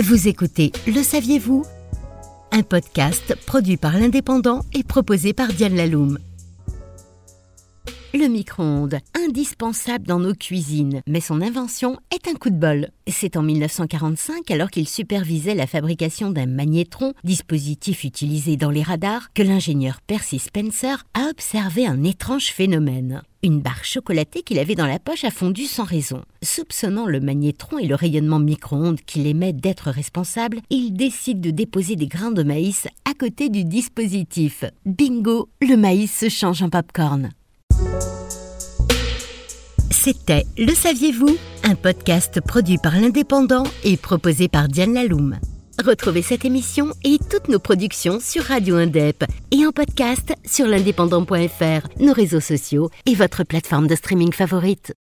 Vous écoutez Le saviez-vous? Un podcast produit par l'Indépendant et proposé par Diane Laloum. Le micro-ondes, indispensable dans nos cuisines, mais son invention est un coup de bol. C'est en 1945, alors qu'il supervisait la fabrication d'un magnétron, dispositif utilisé dans les radars, que l'ingénieur Percy Spencer a observé un étrange phénomène. Une barre chocolatée qu'il avait dans la poche a fondu sans raison. Soupçonnant le magnétron et le rayonnement micro-ondes qu'il émet d'être responsable, il décide de déposer des grains de maïs à côté du dispositif. Bingo, le maïs se change en popcorn. C'était Le saviez-vous Un podcast produit par l'Indépendant et proposé par Diane Laloum. Retrouvez cette émission et toutes nos productions sur Radio Indep et en podcast sur l'indépendant.fr, nos réseaux sociaux et votre plateforme de streaming favorite.